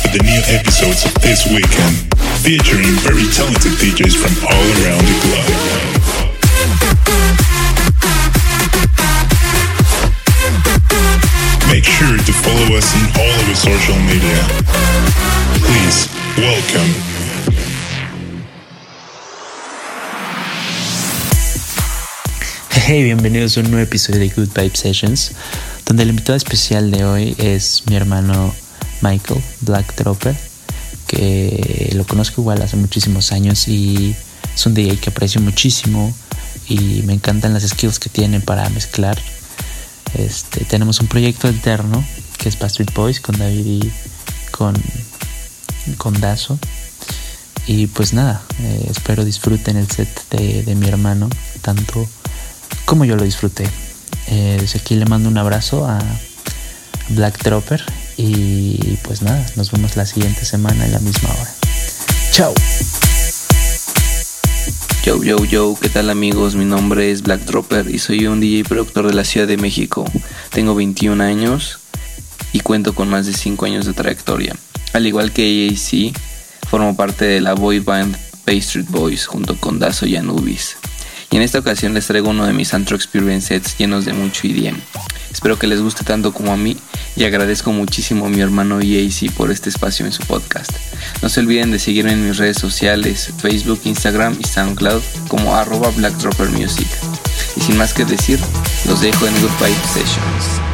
For the new episodes of this weekend, featuring very talented DJs from all around the globe. Make sure to follow us on all of our social media. Please, welcome Hey, bienvenidos a un nuevo episodio de Good Vibe Sessions, donde el invitado especial de hoy es mi hermano Michael Black Dropper, que lo conozco igual hace muchísimos años y es un DJ que aprecio muchísimo y me encantan las skills que tiene para mezclar. Este, tenemos un proyecto alterno que es Street Boys con David y con, con Dazo. Y pues nada, eh, espero disfruten el set de, de mi hermano, tanto como yo lo disfruté. Eh, desde aquí le mando un abrazo a Black Dropper y pues nada, nos vemos la siguiente semana en la misma hora. Chao. Yo, yo, yo, ¿qué tal amigos? Mi nombre es Black Dropper y soy un DJ productor de la Ciudad de México. Tengo 21 años y cuento con más de 5 años de trayectoria. Al igual que AAC, formo parte de la boy band Bay Street Boys junto con Dazo y Anubis. Y en esta ocasión les traigo uno de mis Antro Experience sets llenos de mucho EDM. Espero que les guste tanto como a mí y agradezco muchísimo a mi hermano EAC por este espacio en su podcast. No se olviden de seguirme en mis redes sociales, Facebook, Instagram y SoundCloud como arroba blackdroppermusic. Y sin más que decir, los dejo en Good Vibe Sessions.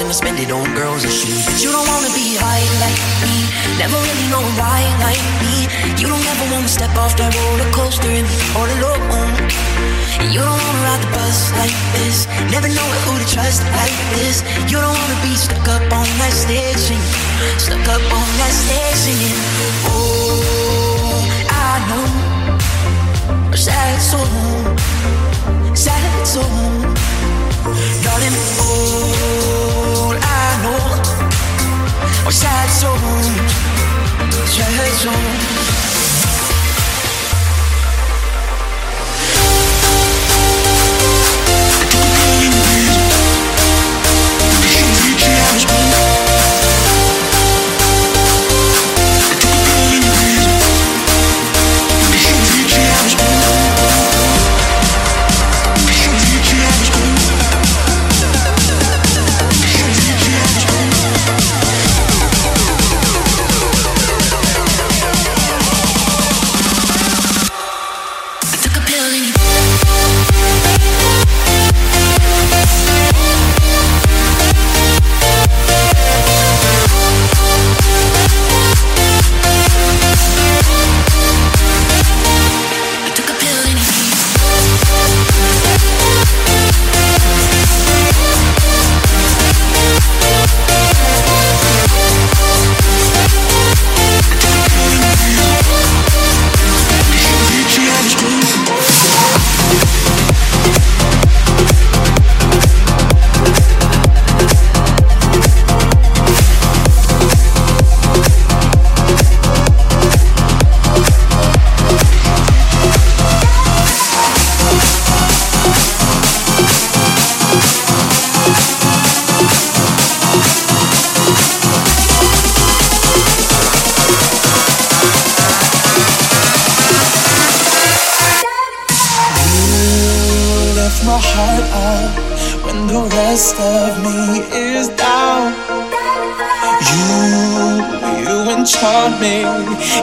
And I spend it on girls and shoes. But you don't wanna be high like me, never really know why like me. You don't ever wanna step off that roller coaster and be all alone. You don't wanna ride the bus like this, never know who to trust like this. You don't wanna be stuck up on that stage singing, stuck up on that stage singing. Oh, I know sad soul, sad soul. Darling, all I know are sad songs, sad songs.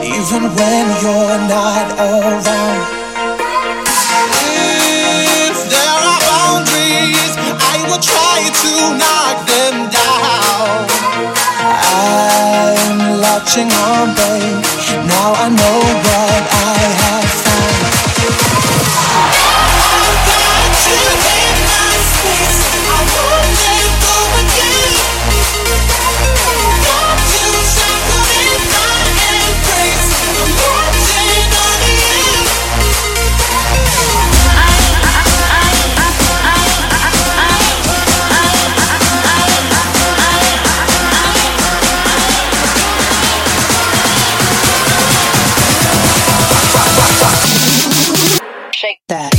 Even when you're not around.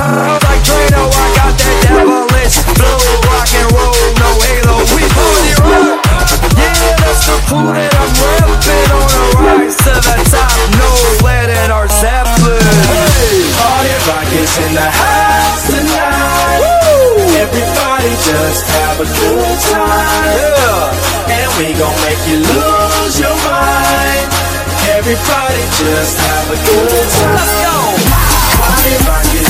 these like Drano. I got that devilish flow, rock and roll, no halo. We party rock. Yeah, that's the crew that I'm repping on a rise to the top. No lead in our Zeppelin. Hey, party rock is in the house tonight. Everybody just have a good time. Yeah, and we gon' make you lose your mind. Everybody just have a good time. Let's go. Party rock is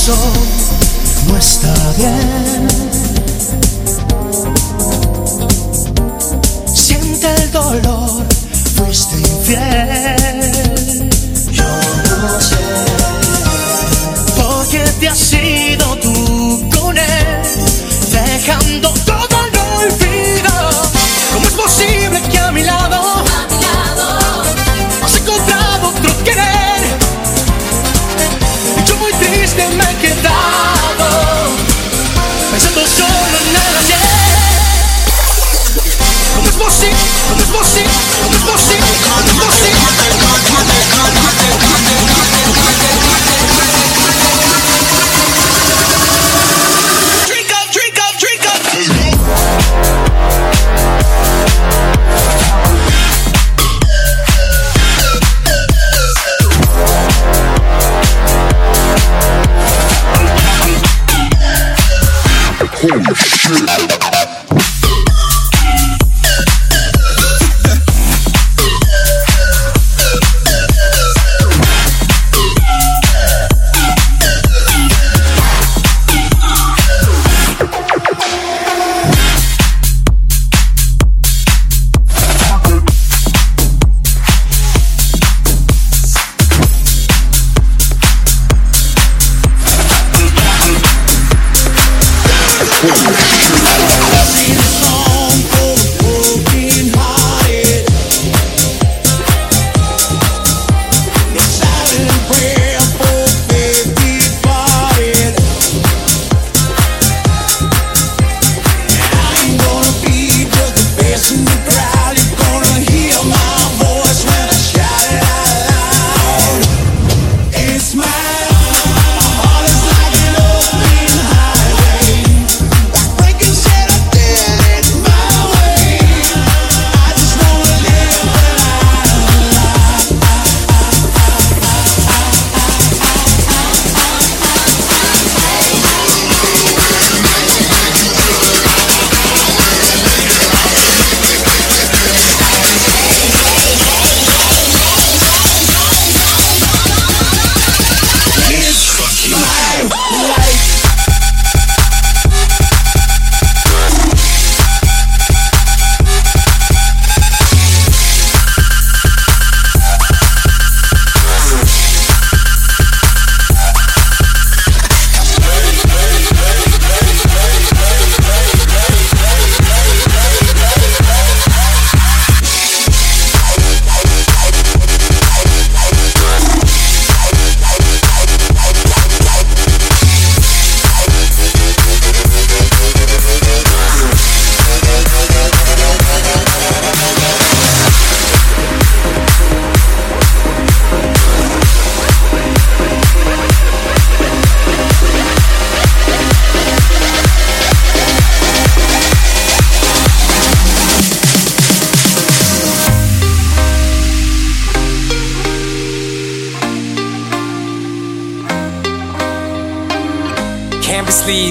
Corazón no está bien.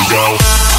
Whistle go.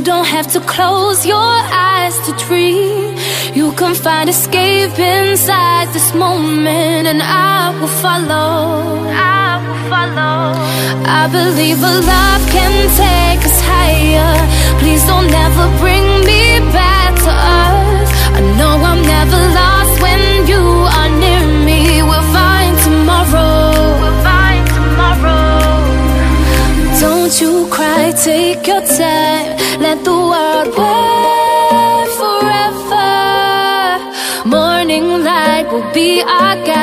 You don't have to close your eyes to dream. You can find escape inside this moment, and I will follow. I will follow. I believe a love can take us higher. Please don't ever bring me back to earth. I know I'm never lost when you are near me. We'll find tomorrow. We'll find tomorrow. Don't you cry, take your time let the world wait forever. Morning light will be our guide.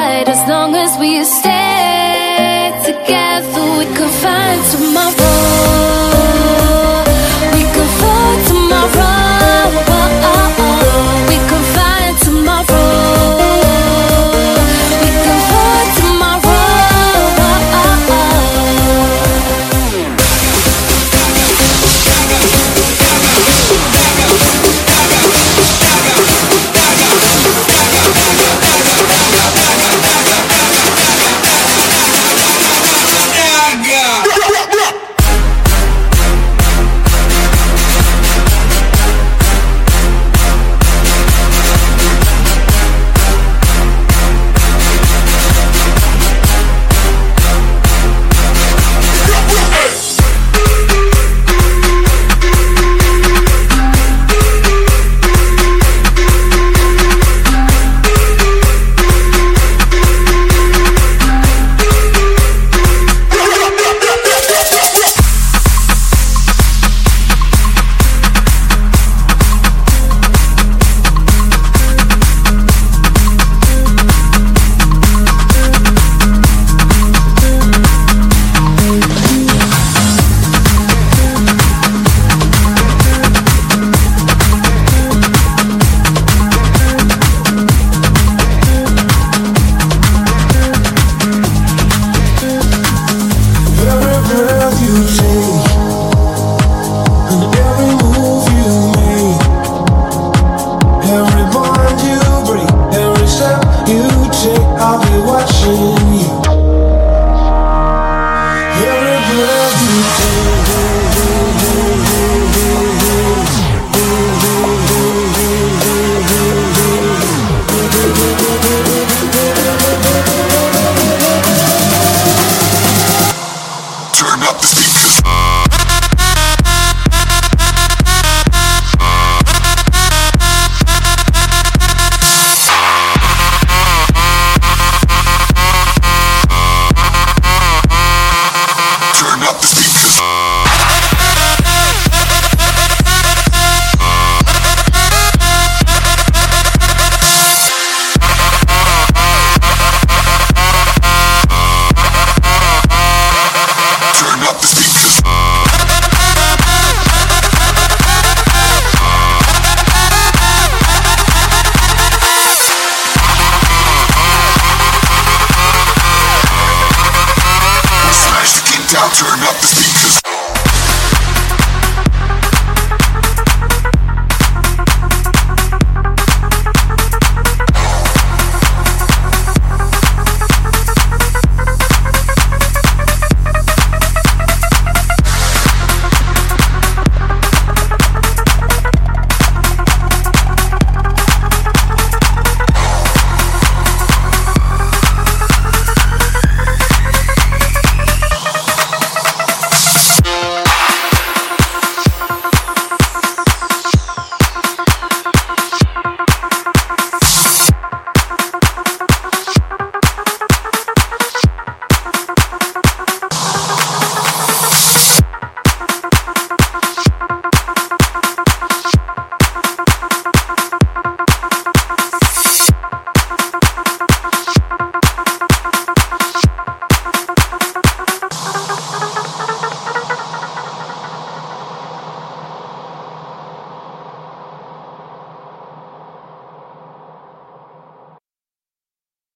down, turn up the speed.